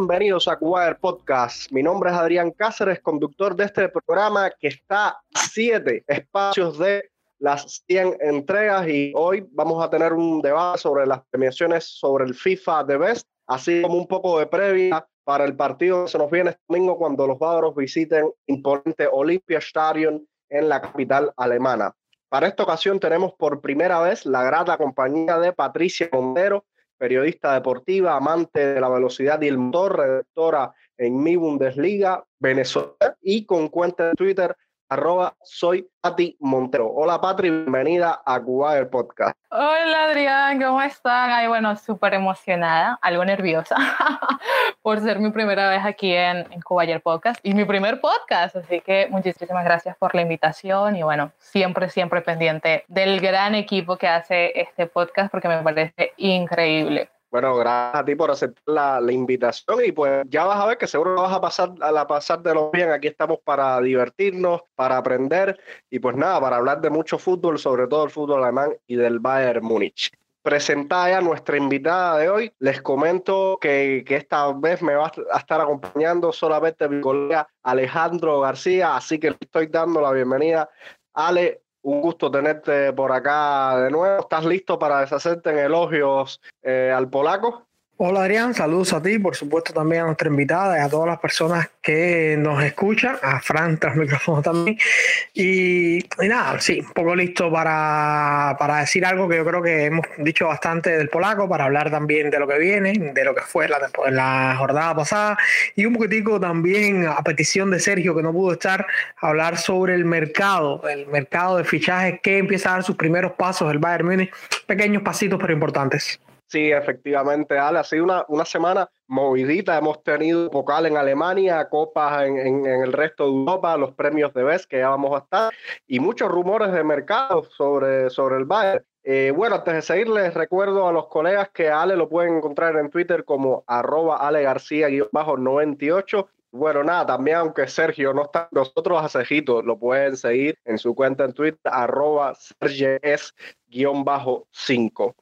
Bienvenidos a Cuba Podcast. Mi nombre es Adrián Cáceres, conductor de este programa que está a siete espacios de las 100 entregas y hoy vamos a tener un debate sobre las premiaciones sobre el FIFA de Best, así como un poco de previa para el partido que se nos viene este domingo cuando los bávaros visiten imponente Olympia Stadion en la capital alemana. Para esta ocasión tenemos por primera vez la grata compañía de Patricia Montero, periodista deportiva, amante de la velocidad y el motor, redactora en Mi Bundesliga, Venezuela y con cuenta de Twitter arroba soy Pati Montero. Hola Patri, bienvenida a Cuba el podcast. Hola Adrián, ¿cómo están? Ay, bueno, súper emocionada, algo nerviosa por ser mi primera vez aquí en, en Cuba el podcast y mi primer podcast, así que muchísimas gracias por la invitación y bueno, siempre, siempre pendiente del gran equipo que hace este podcast porque me parece increíble. Bueno, gracias a ti por aceptar la, la, invitación y pues ya vas a ver que seguro vas a pasar a la pasar de lo bien. Aquí estamos para divertirnos, para aprender y pues nada, para hablar de mucho fútbol, sobre todo el fútbol alemán y del Bayern Múnich. Presentada ya nuestra invitada de hoy, les comento que, que, esta vez me va a estar acompañando solamente mi colega Alejandro García, así que le estoy dando la bienvenida. Ale, un gusto tenerte por acá de nuevo. ¿Estás listo para deshacerte en elogios eh, al polaco? Hola Adrián, saludos a ti, por supuesto también a nuestra invitada y a todas las personas que nos escuchan, a Fran tras micrófono también. Y, y, nada, sí, un poco listo para, para, decir algo que yo creo que hemos dicho bastante del polaco, para hablar también de lo que viene, de lo que fue la, la jornada pasada y un poquitico también a petición de Sergio que no pudo estar, hablar sobre el mercado, el mercado de fichajes que empieza a dar sus primeros pasos el Bayern Múnich, pequeños pasitos pero importantes. Sí, efectivamente, Ale, ha sido una, una semana movidita. Hemos tenido vocal en Alemania, copas en, en, en, el resto de Europa, los premios de BES que ya vamos a estar, y muchos rumores de mercado sobre, sobre el Bayern. Eh, bueno, antes de seguir, les recuerdo a los colegas que Ale lo pueden encontrar en Twitter como arroba Ale García-98. Bueno, nada, también aunque Sergio no está nosotros a Cejito, lo pueden seguir en su cuenta en Twitter, arroba Serges-5.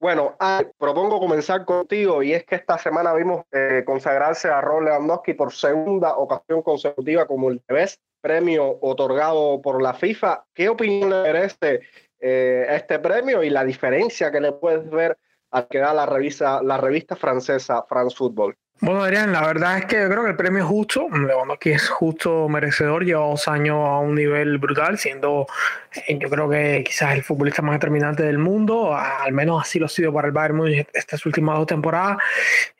Bueno, propongo comenzar contigo y es que esta semana vimos eh, consagrarse a Ron Lewandowski por segunda ocasión consecutiva como el Best premio otorgado por la FIFA. ¿Qué opinión le merece eh, este premio y la diferencia que le puedes ver al que da la revista, la revista francesa France Football? Bueno, Adrián, la verdad es que yo creo que el premio es justo. Lewandowski es justo merecedor. Lleva dos años a un nivel brutal, siendo eh, yo creo que quizás el futbolista más determinante del mundo. Al menos así lo ha sido para el Bayern Múnich estas últimas dos temporadas.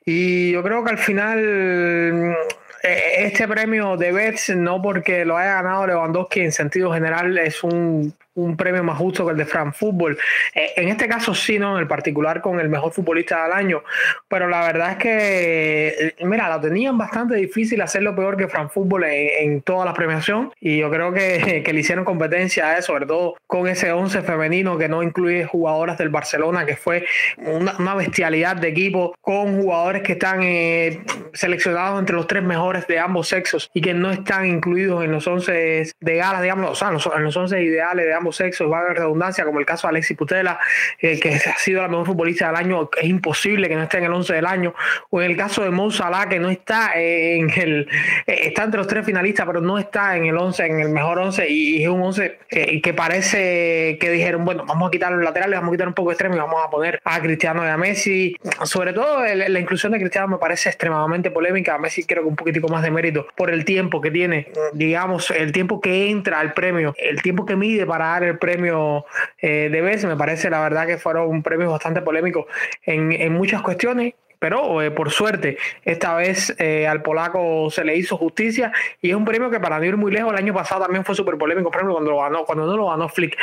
Y yo creo que al final eh, este premio de Betts, no porque lo haya ganado Lewandowski en sentido general, es un un premio más justo que el de Fran Fútbol. Eh, en este caso sí, ¿no? En el particular con el mejor futbolista del año. Pero la verdad es que, eh, mira, lo tenían bastante difícil hacerlo peor que Fran Fútbol en, toda la premiación. Y yo creo que, que le hicieron competencia a eso, sobre todo con ese 11 femenino que no incluye jugadoras del Barcelona, que fue una, una bestialidad de equipo, con jugadores que están eh, seleccionados entre los tres mejores de ambos sexos y que no están incluidos en los 11 de gala, digamos, o sea, en los 11 ideales de ambos sexos, va a haber redundancia, como el caso de Alexis Putela, eh, que ha sido la mejor futbolista del año, es imposible que no esté en el 11 del año, o en el caso de Mo Salah, que no está en el, eh, está entre los tres finalistas, pero no está en el 11, en el mejor 11, y, es un 11 eh, que parece que dijeron, bueno, vamos a quitar los laterales, vamos a quitar un poco de extremo y vamos a poner a Cristiano y a Messi. Sobre todo la inclusión de Cristiano me parece extremadamente polémica, a Messi creo que un poquitico más de mérito por el tiempo que tiene, digamos, el tiempo que entra al premio, el tiempo que mide para el premio eh, de BES. Me parece, la verdad, que fueron premios bastante polémicos en, en muchas cuestiones. Pero eh, por suerte, esta vez eh, al polaco se le hizo justicia y es un premio que para no ir muy lejos, el año pasado también fue súper polémico. Por ejemplo, cuando, lo ganó, cuando no lo ganó Flick,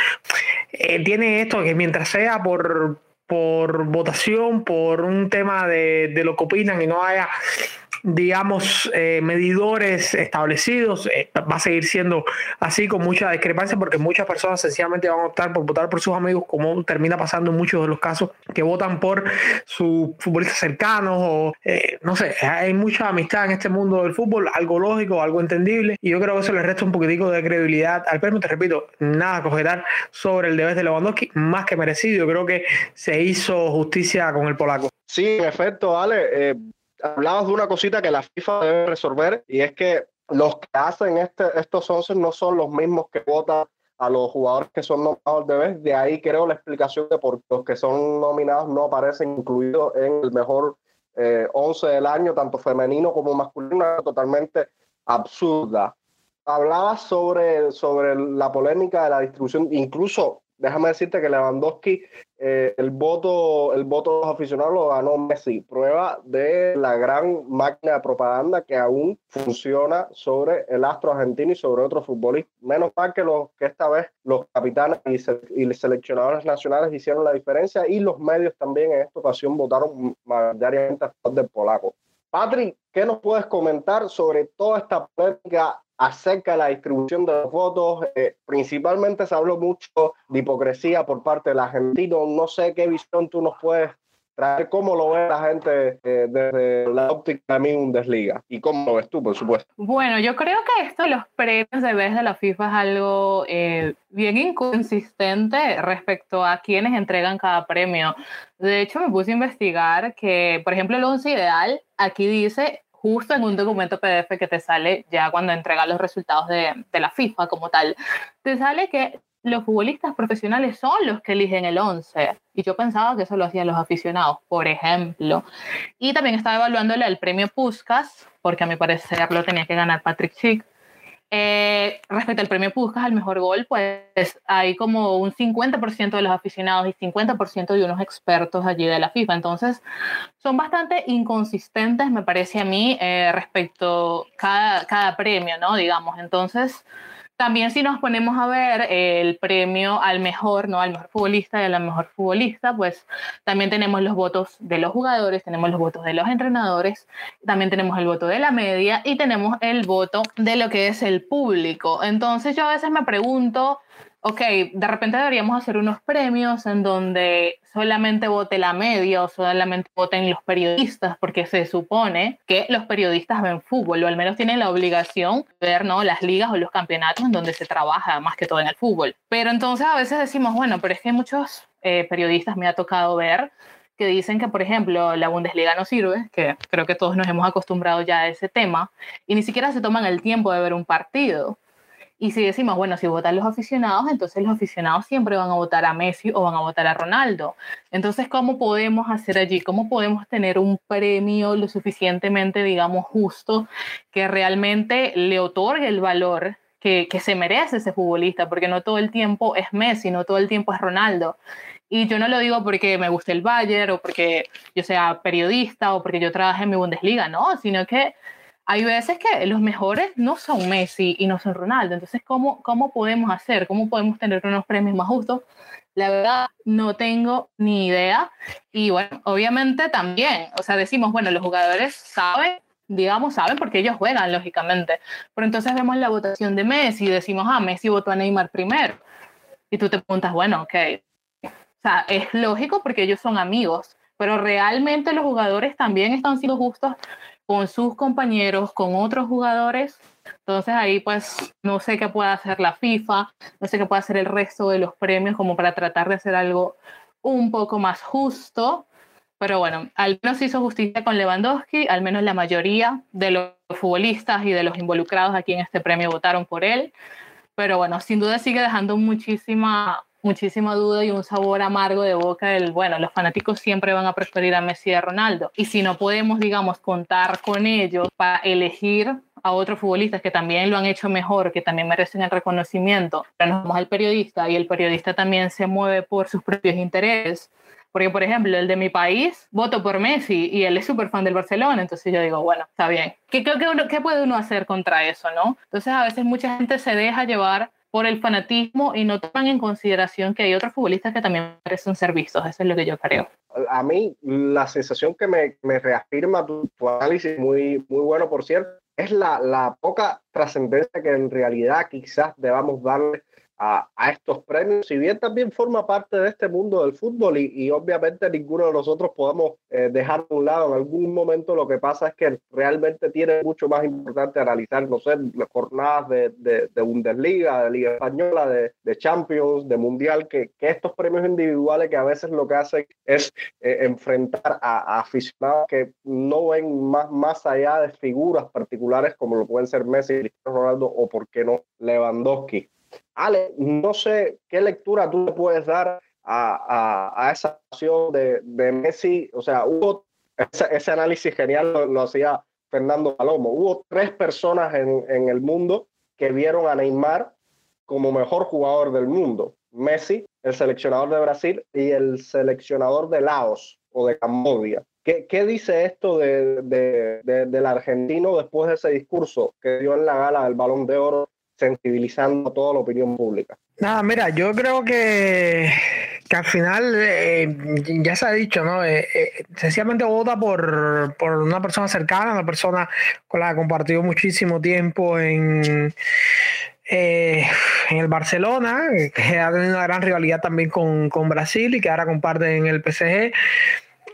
tiene esto que mientras sea por, por votación, por un tema de, de lo que opinan y no haya digamos, eh, medidores establecidos. Eh, va a seguir siendo así con mucha discrepancia porque muchas personas sencillamente van a optar por votar por sus amigos, como termina pasando en muchos de los casos, que votan por sus futbolistas cercanos o, eh, no sé, hay mucha amistad en este mundo del fútbol, algo lógico, algo entendible, y yo creo que eso le resta un poquitico de credibilidad al premio. Te repito, nada objetar sobre el deber de Lewandowski, más que merecido. Yo creo que se hizo justicia con el polaco. Sí, en efecto, Ale hablabas de una cosita que la FIFA debe resolver y es que los que hacen este, estos 11 no son los mismos que votan a los jugadores que son nominados de vez. De ahí creo la explicación de por qué los que son nominados no aparecen incluidos en el mejor eh, 11 del año, tanto femenino como masculino, totalmente absurda. Hablabas sobre, sobre la polémica de la distribución, incluso déjame decirte que Lewandowski, eh, el, voto, el voto de los aficionados lo ganó Messi. Prueba de la gran máquina de propaganda que aún funciona sobre el astro argentino y sobre otros futbolistas. Menos mal que, los, que esta vez los capitanes y, y seleccionadores nacionales hicieron la diferencia y los medios también en esta ocasión votaron mayoritariamente a favor del polaco. Patrick, ¿qué nos puedes comentar sobre toda esta polémica acerca de la distribución de los votos. Eh, principalmente se habló mucho de hipocresía por parte del argentino. No sé qué visión tú nos puedes traer, cómo lo ve la gente eh, desde la óptica de mi Bundesliga y cómo lo ves tú, por supuesto. Bueno, yo creo que esto de los premios de vez de la FIFA es algo eh, bien inconsistente respecto a quienes entregan cada premio. De hecho, me puse a investigar que, por ejemplo, el once ideal aquí dice justo en un documento PDF que te sale ya cuando entrega los resultados de, de la FIFA como tal, te sale que los futbolistas profesionales son los que eligen el 11. Y yo pensaba que eso lo hacían los aficionados, por ejemplo. Y también estaba evaluándole el premio Puskas, porque a mi parecer lo tenía que ganar Patrick Schick. Eh, respecto al premio Puskas al mejor gol, pues hay como un 50% de los aficionados y 50% de unos expertos allí de la FIFA. Entonces, son bastante inconsistentes, me parece a mí, eh, respecto cada, cada premio, ¿no? Digamos, entonces también si nos ponemos a ver el premio al mejor, ¿no? Al mejor futbolista y a la mejor futbolista, pues también tenemos los votos de los jugadores, tenemos los votos de los entrenadores, también tenemos el voto de la media y tenemos el voto de lo que es el público. Entonces yo a veces me pregunto, ok, de repente deberíamos hacer unos premios en donde solamente vote la media o solamente voten los periodistas, porque se supone que los periodistas ven fútbol, o al menos tienen la obligación de ver ¿no? las ligas o los campeonatos en donde se trabaja más que todo en el fútbol. Pero entonces a veces decimos, bueno, pero es que muchos eh, periodistas me ha tocado ver que dicen que, por ejemplo, la Bundesliga no sirve, que creo que todos nos hemos acostumbrado ya a ese tema, y ni siquiera se toman el tiempo de ver un partido. Y si decimos, bueno, si votan los aficionados, entonces los aficionados siempre van a votar a Messi o van a votar a Ronaldo. Entonces, ¿cómo podemos hacer allí? ¿Cómo podemos tener un premio lo suficientemente, digamos, justo que realmente le otorgue el valor que, que se merece ese futbolista? Porque no todo el tiempo es Messi, no todo el tiempo es Ronaldo. Y yo no lo digo porque me guste el Bayern o porque yo sea periodista o porque yo trabaje en mi Bundesliga, no, sino que hay veces que los mejores no son Messi y no son Ronaldo. Entonces, ¿cómo, cómo podemos hacer? ¿Cómo podemos tener unos premios más justos? La verdad, no tengo ni idea. Y bueno, obviamente también, o sea, decimos, bueno, los jugadores saben, digamos, saben porque ellos juegan, lógicamente. Pero entonces vemos la votación de Messi y decimos, ah, Messi votó a Neymar primero. Y tú te preguntas, bueno, ok. O sea, es lógico porque ellos son amigos, pero realmente los jugadores también están siendo justos con sus compañeros, con otros jugadores. Entonces ahí pues no sé qué puede hacer la FIFA, no sé qué puede hacer el resto de los premios como para tratar de hacer algo un poco más justo. Pero bueno, al menos hizo justicia con Lewandowski, al menos la mayoría de los futbolistas y de los involucrados aquí en este premio votaron por él. Pero bueno, sin duda sigue dejando muchísima muchísima duda y un sabor amargo de boca del, bueno, los fanáticos siempre van a preferir a Messi y a Ronaldo. Y si no podemos, digamos, contar con ellos para elegir a otros futbolistas que también lo han hecho mejor, que también merecen el reconocimiento, pero nos vamos al periodista y el periodista también se mueve por sus propios intereses. Porque, por ejemplo, el de mi país, voto por Messi y él es súper fan del Barcelona, entonces yo digo, bueno, está bien. ¿Qué, qué, qué puede uno hacer contra eso, no? Entonces, a veces mucha gente se deja llevar por el fanatismo y no toman en consideración que hay otros futbolistas que también merecen ser vistos. Eso es lo que yo creo. A mí, la sensación que me, me reafirma tu, análisis, muy, muy bueno por cierto, es la, la poca trascendencia que en realidad quizás debamos darle a, estos premios, si bien también forma parte de este mundo del fútbol y, obviamente ninguno de nosotros podemos eh, dejar de un lado en algún momento, lo que pasa es que realmente tiene mucho más importante analizar, no sé, las jornadas de, de, Bundesliga, de Liga Española, de, Champions, de Mundial, que, estos premios individuales que a veces lo que hacen es eh, enfrentar a, aficionados que no ven más, más allá de figuras particulares como lo pueden ser Messi, Cristiano Ronaldo o, por qué no, Lewandowski. Ale, no sé qué lectura tú le puedes dar a, esa acción de, Messi. O sea, hubo ese, análisis genial, lo, hacía Fernando Palomo. Hubo tres personas en, el mundo que vieron a Neymar como mejor jugador del mundo. Messi, el seleccionador de Brasil y el seleccionador de Laos o de Camboya. ¿Qué, dice esto del argentino después de ese discurso que dio en la gala del Balón de Oro sensibilizando a toda la opinión pública. Nada, mira, yo creo que, que al final eh, ya se ha dicho, ¿no? Eh, eh, sencillamente vota por, por, una persona cercana, una persona con la que ha compartido muchísimo tiempo en, en el Barcelona, que ha tenido una gran rivalidad también con, con Brasil y que ahora comparte en el PSG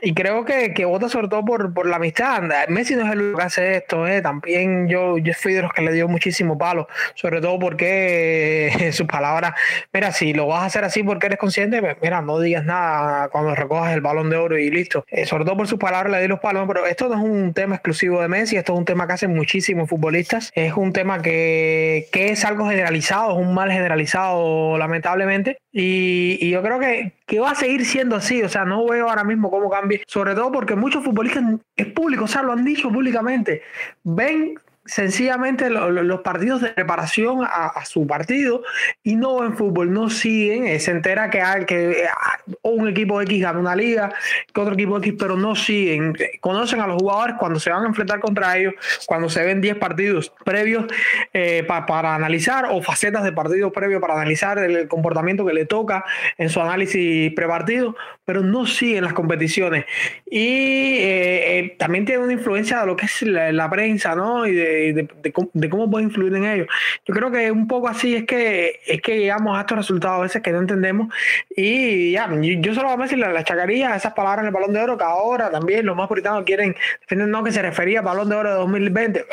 y creo que, que vota sobre todo por, por la amistad. Messi no es el único que hace esto, ¿eh? también yo, yo fui de los que le dio muchísimo palo, sobre todo porque sus palabras, mira, si lo vas a hacer así porque eres consciente, pues, mira, no digas nada cuando recojas el balón de oro y listo. Eh, sobre todo por sus palabras le di los palos, pero esto no es un tema exclusivo de Messi, esto es un tema que hacen muchísimos futbolistas, es un tema que, que es algo generalizado, es un mal generalizado lamentablemente, y, y yo creo que, que va a seguir siendo así, o sea, no veo ahora mismo cómo cambia sobre todo porque muchos futbolistas es público, o sea, lo han dicho públicamente, ven sencillamente los partidos de preparación a, su partido y no en fútbol, no siguen, eh, se entera que, hay, que ah, un equipo X gana una liga, que otro equipo X, pero no siguen, conocen a los jugadores cuando se van a enfrentar contra ellos, cuando se ven 10 partidos previos eh, para analizar o facetas de partidos previos para analizar el comportamiento que le toca en su análisis prepartido, pero no siguen las competiciones. Y eh, también tiene una influencia de lo que es la, la prensa, ¿no? Y de, de, cómo, puede influir en ellos. Yo creo que un poco así es que es que llegamos a estos resultados a veces que no entendemos y ya, yo, solo voy a decir la, chacaría, esas palabras en el Balón de Oro que ahora también los más puritanos quieren no que se refería al Balón de Oro de 2020.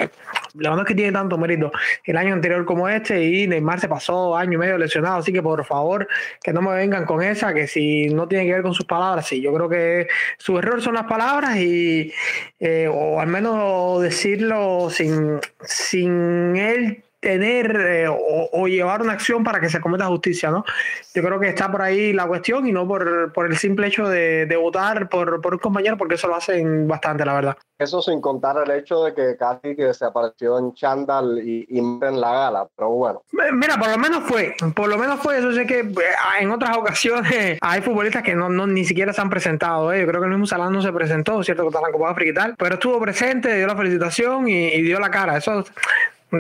La verdad que tiene tanto mérito el año anterior como este y Neymar se pasó año y medio lesionado, así que por favor que no me vengan con esa, que si no tiene que ver con sus palabras, sí, yo creo que su error son las palabras y eh, o al menos decirlo sin sin, él tener eh, o, llevar una acción para que se cometa justicia, ¿no? Yo creo que está por ahí la cuestión y no por, por el simple hecho de, votar por, por, un compañero, porque eso lo hacen bastante, la verdad. Eso sin contar el hecho de que casi que se apareció en Chandal y, en la gala, pero bueno. Mira, por lo menos fue, por lo menos fue, eso sé que eh, en otras ocasiones hay futbolistas que no, no ni siquiera se han presentado, ¿eh? yo creo que el mismo Salán no se presentó, cierto, contra la Copa África y tal, pero estuvo presente, dio la felicitación y, y dio la cara, eso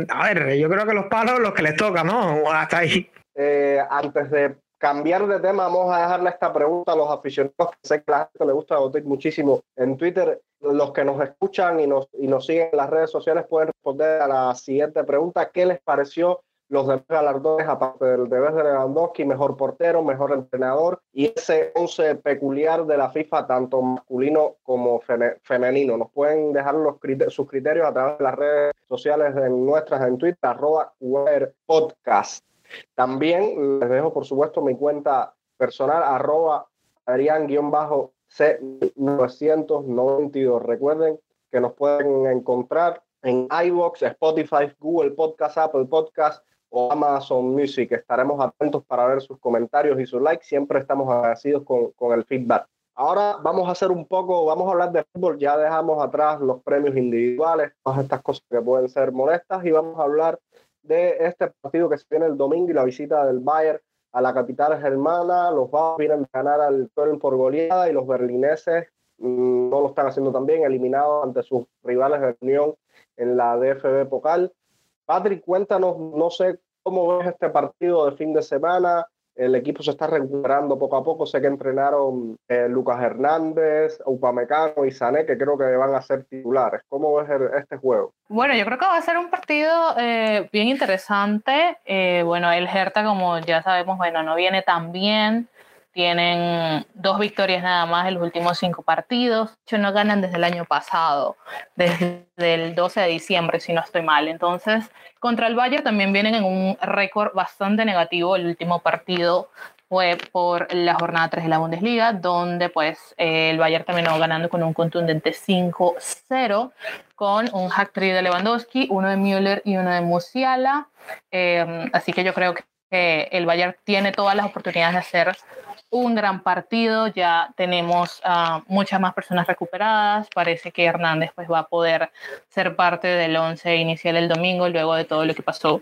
a ver, yo creo que los palos los que les toca, ¿no? Hasta ahí. Eh, antes de cambiar de tema, vamos a dejarle esta pregunta a los aficionados, que sé que a la gente le gusta votar muchísimo en Twitter. Los que nos escuchan y nos, y nos siguen en las redes sociales pueden responder a la siguiente pregunta. ¿Qué les pareció los demás galardones, aparte del de Lewandowski, mejor portero, mejor entrenador y ese 11 peculiar de la FIFA, tanto masculino como femenino. Nos pueden dejar los sus criterios a través de las redes sociales de nuestras en Twitter, arroba podcast. También les dejo, por supuesto, mi cuenta personal, arroba Adrián-C992. Recuerden que nos pueden encontrar en iBox, Spotify, Google Podcast, Apple Podcast, o Amazon Music. Estaremos atentos para ver sus comentarios y sus likes. Siempre estamos agradecidos con, con el feedback. Ahora vamos a hacer un poco, vamos a hablar de fútbol, ya dejamos atrás los premios individuales, todas estas cosas que pueden ser molestas y vamos a hablar de este partido que se viene el domingo y la visita del Bayern a la capital germana. Los Bayern vienen a ganar al Köln por goleada y los berlineses mm, no lo están haciendo tan bien, eliminados ante sus rivales de Unión en la DFB Pokal. Patrick, cuéntanos, no sé cómo ves este partido de fin de semana, el equipo se está recuperando poco a poco. Sé que entrenaron eh, Lucas Hernández, Upamecano y Sané, que creo que van a ser titulares. ¿Cómo ves este juego? Bueno, yo creo que va a ser un partido eh, bien interesante. Eh, bueno, el Hertha, como ya sabemos, bueno, no viene tan bien. Tienen dos victorias nada más en los últimos cinco partidos. De no ganan desde el año pasado, desde el 12 de diciembre, si no estoy mal. Entonces, contra el Bayern también vienen en un récord bastante negativo. El último partido fue por la jornada 3 de la Bundesliga, donde pues el Bayern terminó ganando con un contundente 5-0, con un hack trick de Lewandowski, uno de Müller y uno de Musiala. Eh, así que yo creo que el Bayern tiene todas las oportunidades de hacer un gran partido, ya tenemos uh, muchas más personas recuperadas, parece que Hernández pues va a poder ser parte del once inicial el domingo luego de todo lo que pasó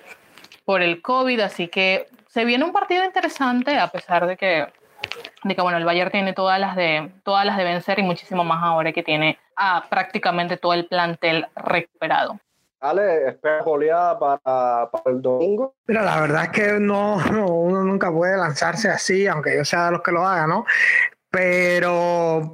por el COVID, así que se viene un partido interesante a pesar de que, de bueno, el Bayern tiene todas las, de, todas las de vencer y muchísimo más ahora que tiene a prácticamente todo el plantel recuperado. Ale, ¿esperas goleada para, para, el domingo? Mira, la verdad es que no, uno nunca puede lanzarse así, aunque yo sea de los que lo haga, ¿no? Pero,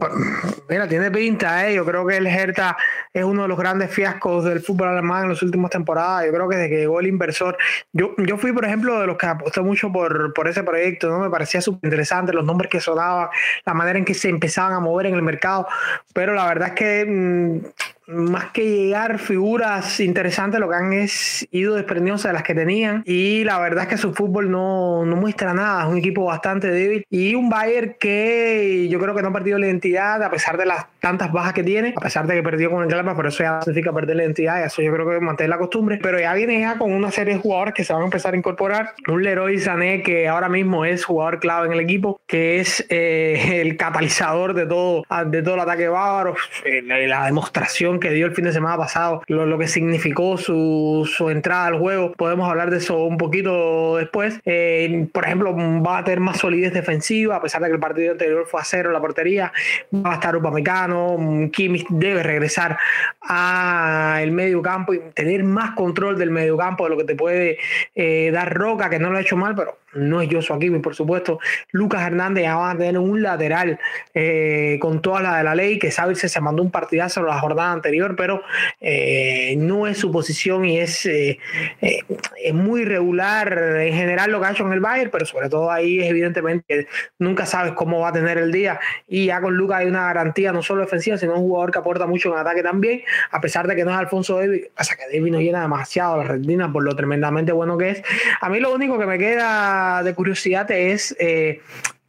mira, tiene pinta, ¿eh? Yo creo que el Hertha es uno de los grandes fiascos del fútbol alemán en las últimas temporadas. Yo creo que desde que llegó el inversor, yo, yo fui, por ejemplo, de los que aposté mucho por, por ese proyecto, ¿no? Me parecía súper interesante los nombres que sonaban, la manera en que se empezaban a mover en el mercado. Pero la verdad es que mm, más que llegar figuras interesantes, lo que han es ido desprendiéndose de las que tenían. Y la verdad es que su fútbol no, no muestra nada. Es un equipo bastante débil. Y un Bayern que yo creo que no ha perdido la identidad, a pesar de las tantas bajas que tiene, a pesar de que perdió con el Gladbach, por eso ya significa perder la identidad. Y eso yo creo que mantener la costumbre. Pero ya viene ya con una serie de jugadores que se van a empezar a incorporar. Un Leroy Sané que ahora mismo es jugador clave en el equipo, que es eh, el catalizador de todo, de todo el ataque bávaro. Eh, la demostración que dio el fin de semana pasado, lo, que significó su, su, entrada al juego. Podemos hablar de eso un poquito después. Eh, por ejemplo, va a tener más solidez defensiva, a pesar de que el partido anterior fue a cero la portería. Va a estar Upamecano, Kimmich debe regresar al medio campo y tener más control del medio campo de lo que te puede eh, dar Roca, que no lo ha hecho mal, pero no es Joshua Kimmich, por supuesto. Lucas Hernández ya va a tener un lateral eh, con toda la de la ley, que Sabir se mandó un partidazo la jornada anterior, pero eh, no es su posición y es, eh, eh, es muy regular en general lo que ha hecho en el Bayern, pero sobre todo ahí es evidentemente que nunca sabes cómo va a tener el día y ya con Lucas hay una garantía no solo defensiva, sino un jugador que aporta mucho en ataque también, a pesar de que no es Alfonso David, pasa que David nos llena demasiado la retina por lo tremendamente bueno que es. A mí lo único que me queda de curiosidad es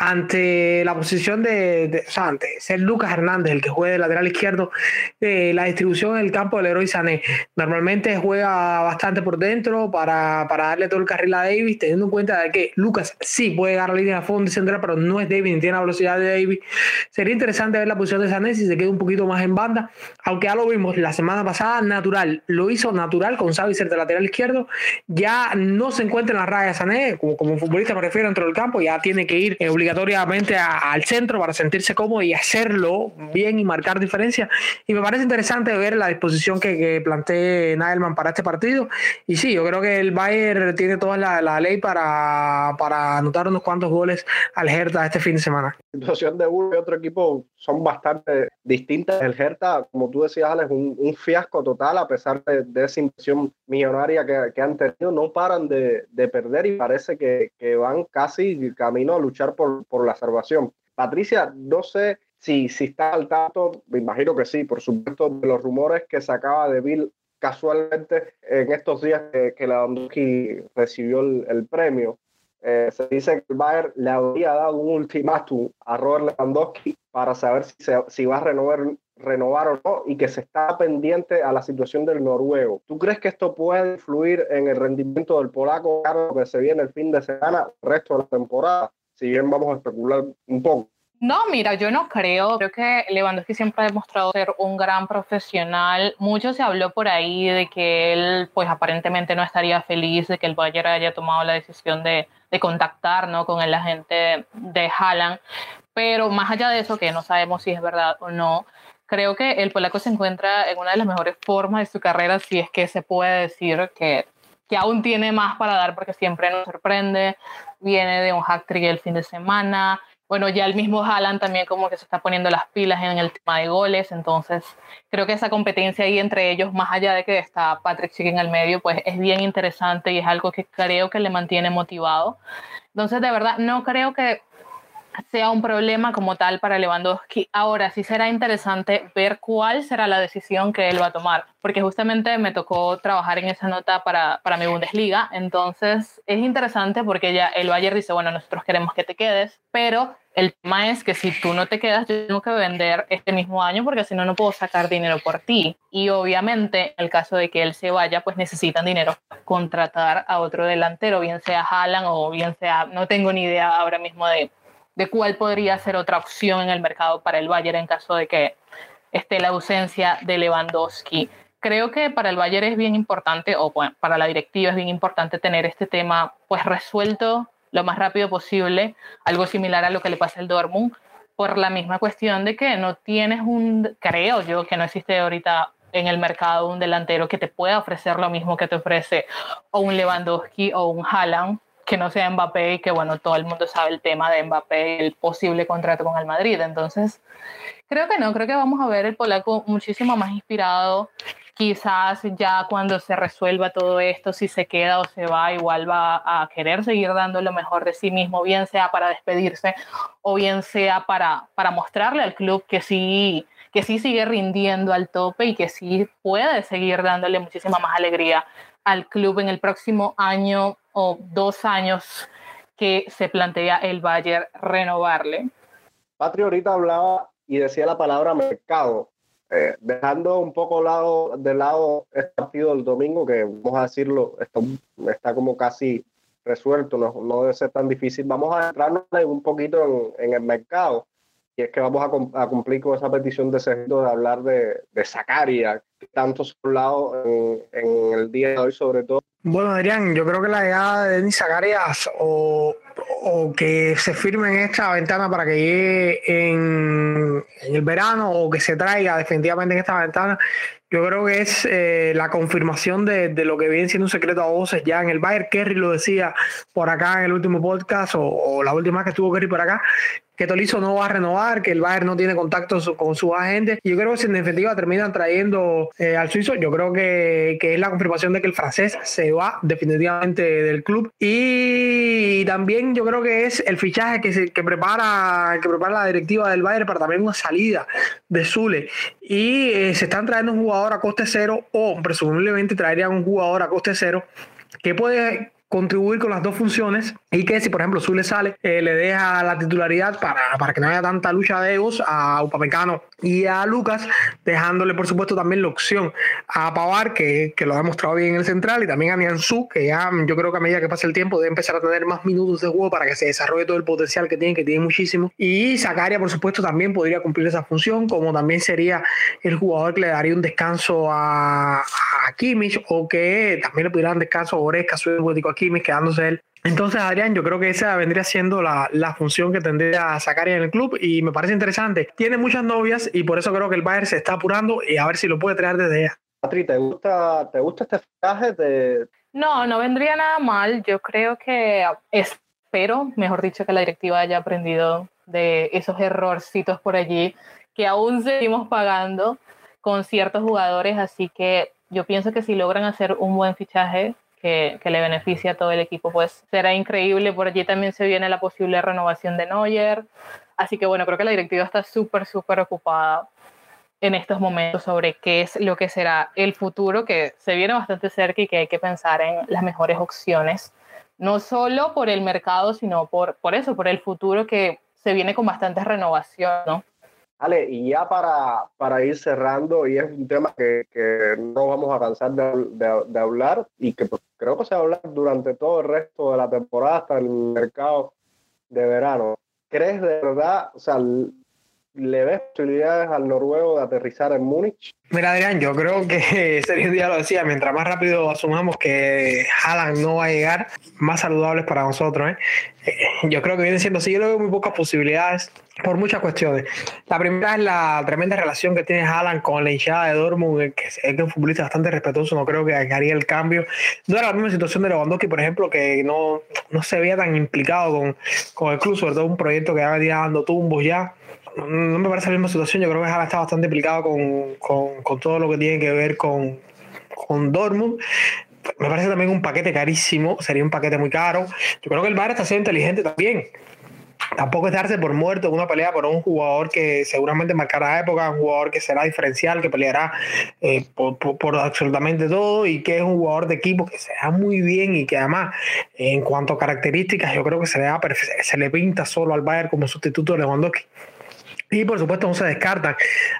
ante la posición de, o sea, ante ser Lucas Hernández, el que juega de lateral izquierdo, eh, la distribución en el campo del héroe Sané. Normalmente juega bastante por dentro para, para, darle todo el carril a Davis, teniendo en cuenta de que Lucas sí puede dar la línea de fondo y central, pero no es Davis ni tiene la velocidad de Davis. Sería interesante ver la posición de Sané si se queda un poquito más en banda, aunque ya lo vimos la semana pasada, natural, lo hizo natural con ser de lateral izquierdo, ya no se encuentra en la raya Sané, como, como futbolista me refiero dentro del campo, ya tiene que ir obligatoriamente obligatoriamente al centro para sentirse cómodo y hacerlo bien y marcar diferencia. Y me parece interesante ver la disposición que, que plantee Nagelman para este partido. Y sí, yo creo que el Bayern tiene toda la, la ley para, para anotar unos cuantos goles al Hertha este fin de semana. La situación de uno y otro equipo son bastante distintas. El Hertha, como tú decías, Alex, un, un fiasco total a pesar de, de esa inversión millonaria que, que, han tenido. No paran de, de perder y parece que, que van casi camino a luchar por por, la salvación. Patricia, no sé si, si está al tanto, me imagino que sí, por supuesto, de los rumores que sacaba de Bill casualmente en estos días que, que Lewandowski recibió el, premio. Eh, se dice que el Bayern le habría dado un ultimátum a Robert Lewandowski para saber si, si va a renovar, renovar o no y que se está pendiente a la situación del noruego. ¿Tú crees que esto puede influir en el rendimiento del polaco que se viene el fin de semana, el resto de la temporada? si bien vamos a especular un poco. No, mira, yo no creo. Creo que Lewandowski siempre ha demostrado ser un gran profesional. Mucho se habló por ahí de que él, pues aparentemente no estaría feliz de que el Bayern haya tomado la decisión de, de contactar ¿no? con el agente de Haaland. Pero más allá de eso, que no sabemos si es verdad o no, creo que el polaco se encuentra en una de las mejores formas de su carrera, si es que se puede decir que que aún tiene más para dar porque siempre nos sorprende. Viene de un hack trick el fin de semana. Bueno, ya el mismo Haaland también como que se está poniendo las pilas en el tema de goles, entonces creo que esa competencia ahí entre ellos, más allá de que está Patrick Schick en el medio, pues es bien interesante y es algo que creo que le mantiene motivado. Entonces, de verdad, no creo que sea un problema como tal para Lewandowski. Ahora sí será interesante ver cuál será la decisión que él va a tomar, porque justamente me tocó trabajar en esa nota para, para mi Bundesliga, entonces es interesante porque ya el Bayern dice, bueno, nosotros queremos que te quedes, pero el tema es que si tú no te quedas, yo tengo que vender este mismo año porque si no, no puedo sacar dinero por ti. Y obviamente, en el caso de que él se vaya, pues necesitan dinero contratar a otro delantero, bien sea Haaland o bien sea, no tengo ni idea ahora mismo de de cuál podría ser otra opción en el mercado para el Bayern en caso de que esté la ausencia de Lewandowski. Creo que para el Bayern es bien importante, o para la directiva es bien importante tener este tema pues resuelto lo más rápido posible, algo similar a lo que le pasa al Dortmund, por la misma cuestión de que no tienes un, creo yo, que no existe ahorita en el mercado un delantero que te pueda ofrecer lo mismo que te ofrece o un Lewandowski o un Haaland que no sea Mbappé y que bueno, todo el mundo sabe el tema de Mbappé, el posible contrato con el Madrid. Entonces, creo que no, creo que vamos a ver el polaco muchísimo más inspirado. Quizás ya cuando se resuelva todo esto, si se queda o se va, igual va a querer seguir dando lo mejor de sí mismo, bien sea para despedirse o bien sea para, para mostrarle al club que sí, que sí sigue rindiendo al tope y que sí puede seguir dándole muchísima más alegría al club en el próximo año o dos años que se plantea el Bayern renovarle. Patri ahorita hablaba y decía la palabra mercado, eh, dejando un poco lado, de lado este partido del domingo, que vamos a decirlo, está, está como casi resuelto, no, no, debe ser tan difícil. Vamos a entrarnos un poquito en, en el mercado. Y es que vamos a, cumplir con esa petición de Sergio de hablar de, de Zacaria, que tanto se ha hablado en, el día de hoy, sobre todo. Bueno, Adrián, yo creo que la llegada de Denis Zacharias o, o, que se firme en esta ventana para que llegue en, en, el verano o que se traiga definitivamente en esta ventana, yo creo que es eh, la confirmación de, de, lo que viene siendo un secreto a voces ya en el Bayern. Kerry lo decía por acá en el último podcast o, o la última que estuvo Kerry por acá, que Tolizo no va a renovar, que el Bayern no tiene contacto con su agente. Y yo creo que si en definitiva terminan trayendo eh, al suizo, yo creo que, que, es la confirmación de que el francés se va definitivamente del club. Y también yo creo que es el fichaje que, se, que, prepara, que prepara la directiva del Bayern para también una salida de Zule. Y eh, se están trayendo un a coste cero o presumiblemente traerían un jugador a coste cero que puede contribuir con las dos funciones y que si por ejemplo Zule sale eh, le deja la titularidad para, para, que no haya tanta lucha de egos a Upamecano y a Lucas dejándole por supuesto también la opción a Pavar que, que lo ha demostrado bien en el central y también a Nianzú que ya yo creo que a medida que pase el tiempo debe empezar a tener más minutos de juego para que se desarrolle todo el potencial que tiene que tiene muchísimo. Y Zacaria por supuesto también podría cumplir esa función como también sería el jugador que le daría un descanso a, a Kimmich o que también le pudiera dar descanso a Oresca su a Kimmich quedándose él entonces, Adrián, yo creo que esa vendría siendo la, la función que tendría Zacaria en el club y me parece interesante. Tiene muchas novias y por eso creo que el Bayern se está apurando y a ver si lo puede traer desde ella. Patri, ¿te gusta, ¿te gusta este fichaje? De... No, no vendría nada mal. Yo creo que espero, mejor dicho, que la directiva haya aprendido de esos errorcitos por allí que aún seguimos pagando con ciertos jugadores. Así que yo pienso que si logran hacer un buen fichaje, que, le beneficia a todo el equipo, pues será increíble. Por allí también se viene la posible renovación de Neuer. Así que bueno, creo que la directiva está súper, súper ocupada en estos momentos sobre qué es lo que será el futuro, que se viene bastante cerca y que hay que pensar en las mejores opciones, no solo por el mercado, sino por, por eso, por el futuro que se viene con bastante renovación, ¿no? Vale, y ya para, para ir cerrando, y es un tema que, que no vamos a cansar de, de, de, hablar y que pues, creo que se va a hablar durante todo el resto de la temporada hasta el mercado de verano. ¿Crees de verdad, o sea, ¿Le ves posibilidades al noruego de aterrizar en Múnich? Mira, Adrián, yo creo que Sergio Díaz lo decía, mientras más rápido asumamos que Haaland no va a llegar, más saludables para nosotros. ¿eh? Eh, yo creo que viene siendo así. Yo le veo muy pocas posibilidades por muchas cuestiones. La primera es la tremenda relación que tiene Haaland con la hinchada de Dortmund, que es un futbolista bastante respetuoso, no creo que haría el cambio. No era la misma situación de Lewandowski, por ejemplo, que no, no se veía tan implicado con, con el club, sobre todo un proyecto que ya venía dando tumbos ya no me parece la misma situación. Yo creo que Jala está bastante implicado con, con, con, todo lo que tiene que ver con, con Dortmund. Me parece también un paquete carísimo, sería un paquete muy caro. Yo creo que el Bar está siendo inteligente también. Tampoco es darse por muerto una pelea por un jugador que seguramente marcará época, un jugador que será diferencial, que peleará eh, por, por, absolutamente todo y que es un jugador de equipo que se da muy bien y que además, en cuanto a características, yo creo que se le, da se le pinta solo al Bayern como sustituto de Lewandowski. Y por supuesto no se descartan.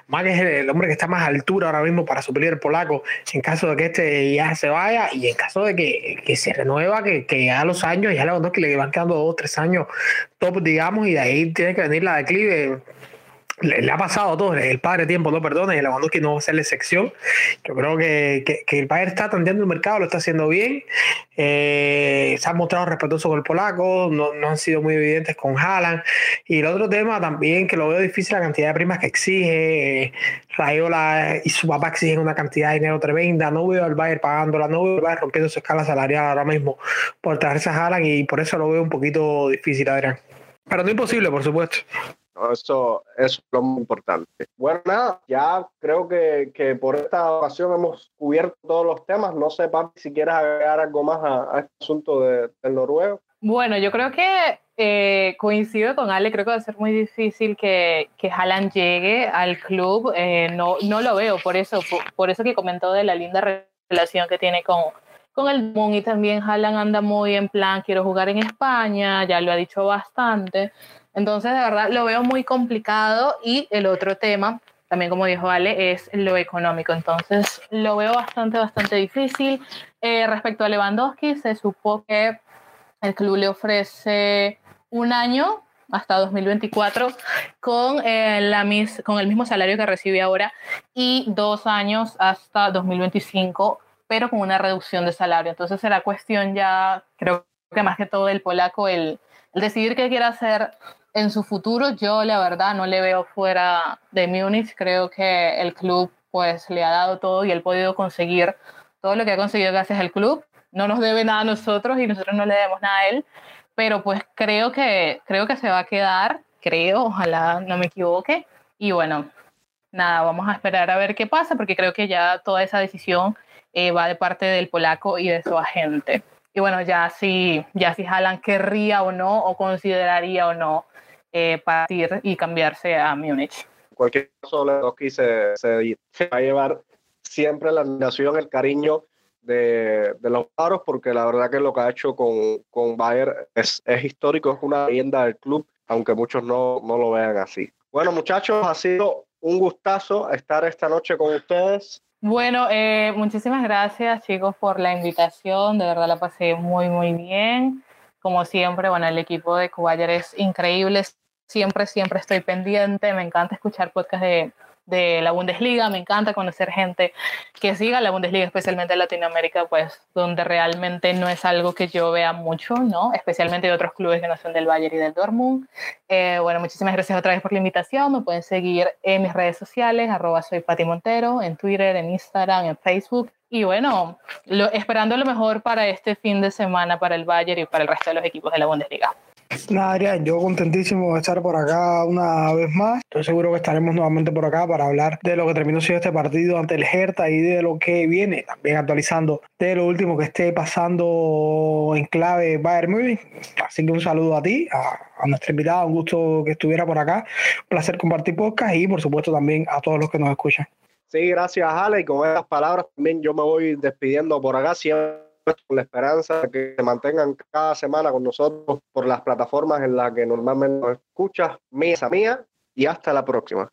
Mac es el hombre que está más a altura ahora mismo para suplir el polaco en caso de que este ya se vaya y en caso de que, que se renueva, que, que ya los años, ya le van quedando dos, tres años top, digamos, y de ahí tiene que venir la declive le, ha pasado todo, el padre tiempo no perdona y el que no va a ser la excepción. Yo creo que, que, el padre está atendiendo el mercado, lo está haciendo bien. Eh, se han mostrado respetuosos con el polaco, no, no, han sido muy evidentes con Haaland. Y el otro tema también que lo veo difícil, la cantidad de primas que exige. Rayola y su papá exigen una cantidad de dinero tremenda. No veo al Bayern pagándola, no veo al Bayern rompiendo su escala salarial ahora mismo por traerse a Haaland y por eso lo veo un poquito difícil, Adrián. Pero no imposible, por supuesto. Eso, es lo muy importante. Bueno, nada, ya creo que, que, por esta ocasión hemos cubierto todos los temas. No sé, Papi, si quieres agregar algo más a, este asunto de, del noruego. Bueno, yo creo que eh, coincido con Ale, creo que va a ser muy difícil que, que Haaland llegue al club. Eh, no, no lo veo, por eso, por, eso que comentó de la linda relación que tiene con, con el Moon y también Haaland anda muy en plan, quiero jugar en España, ya lo ha dicho bastante. Entonces, de verdad, lo veo muy complicado y el otro tema, también como dijo Ale, es lo económico. Entonces, lo veo bastante, bastante difícil. Eh, respecto a Lewandowski, se supo que el club le ofrece un año hasta 2024 con, eh, la mis, con el mismo salario que recibe ahora y dos años hasta 2025, pero con una reducción de salario. Entonces será cuestión ya, creo que más que todo el polaco, el, el decidir qué quiere hacer en su futuro yo la verdad no le veo fuera de Múnich. Creo que el club pues le ha dado todo y él ha podido conseguir todo lo que ha conseguido gracias al club. No nos debe nada a nosotros y nosotros no le debemos nada a él, pero pues creo que, creo que se va a quedar, creo, ojalá no me equivoque. Y bueno, nada, vamos a esperar a ver qué pasa porque creo que ya toda esa decisión eh, va de parte del polaco y de su agente. Y bueno, ya si, ya si Haaland querría o no, o consideraría o no eh, partir y cambiarse a Múnich. Cualquier caso, Lewandowski se, se, va a llevar siempre la admiración, el cariño de, de, los paros, porque la verdad que lo que ha hecho con, con Bayern es, es histórico, es una leyenda del club, aunque muchos no, no lo vean así. Bueno, muchachos, ha sido un gustazo estar esta noche con ustedes. Bueno, eh, muchísimas gracias chicos por la invitación, de verdad la pasé muy, muy bien. Como siempre, bueno, el equipo de Cubayer es increíble, siempre, siempre estoy pendiente, me encanta escuchar podcasts de, de la Bundesliga, me encanta conocer gente que siga la Bundesliga, especialmente en Latinoamérica, pues donde realmente no es algo que yo vea mucho, ¿no? Especialmente de otros clubes que no son del Bayern y del Dortmund. Eh, bueno, muchísimas gracias otra vez por la invitación, me pueden seguir en mis redes sociales, arroba soy Pati en Twitter, en Instagram, en Facebook. Y bueno, esperando lo mejor para este fin de semana para el Bayern y para el resto de los equipos de la Bundesliga. Nada, Adrián, yo contentísimo de estar por acá una vez más. Estoy seguro que estaremos nuevamente por acá para hablar de lo que terminó siendo este partido ante el Hertha y de lo que viene, también actualizando de lo último que esté pasando en clave Bayern Munich. Así que un saludo a ti, a, nuestra invitada, un gusto que estuviera por acá. Un placer compartir podcast y por supuesto también a todos los que nos escuchan. Sí, gracias Ale y con estas palabras también yo me voy despidiendo por acá. Siempre con la esperanza de que se mantengan cada semana con nosotros por las plataformas en las que normalmente nos escuchas. Mía, mía y hasta la próxima.